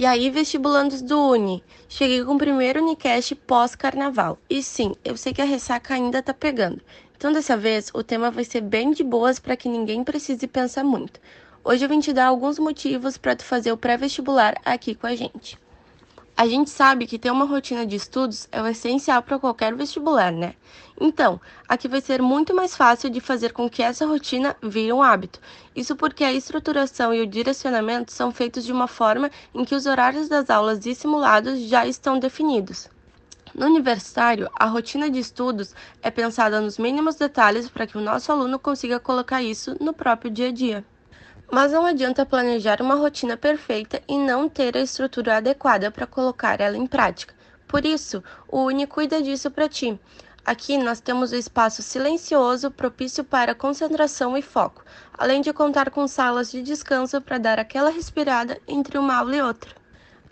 E aí, vestibulandos do Uni, cheguei com o primeiro Unicast pós-carnaval. E sim, eu sei que a ressaca ainda tá pegando. Então, dessa vez, o tema vai ser bem de boas para que ninguém precise pensar muito. Hoje eu vim te dar alguns motivos para tu fazer o pré-vestibular aqui com a gente. A gente sabe que ter uma rotina de estudos é o essencial para qualquer vestibular, né? Então, aqui vai ser muito mais fácil de fazer com que essa rotina vire um hábito. Isso porque a estruturação e o direcionamento são feitos de uma forma em que os horários das aulas e simulados já estão definidos. No universitário, a rotina de estudos é pensada nos mínimos detalhes para que o nosso aluno consiga colocar isso no próprio dia a dia. Mas não adianta planejar uma rotina perfeita e não ter a estrutura adequada para colocar ela em prática. Por isso, o Uni cuida disso para ti. Aqui nós temos o espaço silencioso propício para concentração e foco, além de contar com salas de descanso para dar aquela respirada entre uma aula e outra.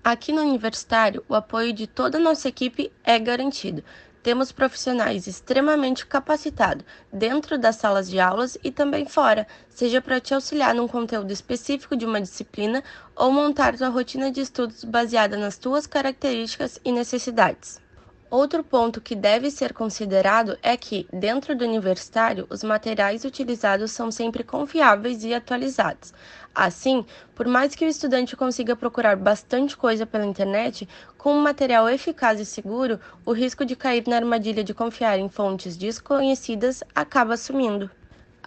Aqui no Universitário, o apoio de toda a nossa equipe é garantido. Temos profissionais extremamente capacitados dentro das salas de aulas e também fora, seja para te auxiliar num conteúdo específico de uma disciplina ou montar tua rotina de estudos baseada nas tuas características e necessidades. Outro ponto que deve ser considerado é que, dentro do universitário, os materiais utilizados são sempre confiáveis e atualizados. Assim, por mais que o estudante consiga procurar bastante coisa pela internet, com um material eficaz e seguro, o risco de cair na armadilha de confiar em fontes desconhecidas acaba sumindo.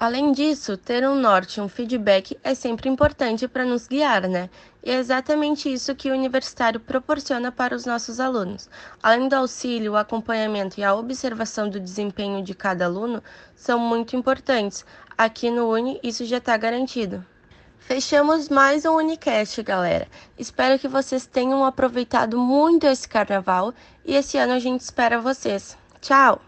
Além disso, ter um norte um feedback é sempre importante para nos guiar, né? E é exatamente isso que o universitário proporciona para os nossos alunos. Além do auxílio, o acompanhamento e a observação do desempenho de cada aluno são muito importantes. Aqui no Uni, isso já está garantido. Fechamos mais um Unicast, galera. Espero que vocês tenham aproveitado muito esse carnaval e esse ano a gente espera vocês. Tchau!